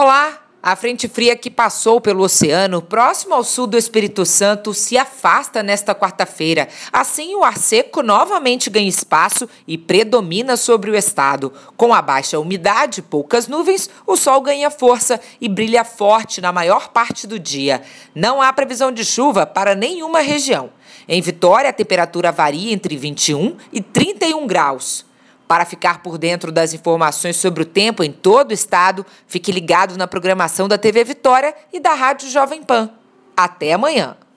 Olá! A frente fria que passou pelo oceano, próximo ao sul do Espírito Santo, se afasta nesta quarta-feira. Assim, o ar seco novamente ganha espaço e predomina sobre o estado. Com a baixa umidade e poucas nuvens, o sol ganha força e brilha forte na maior parte do dia. Não há previsão de chuva para nenhuma região. Em Vitória, a temperatura varia entre 21 e 31 graus. Para ficar por dentro das informações sobre o tempo em todo o estado, fique ligado na programação da TV Vitória e da Rádio Jovem Pan. Até amanhã!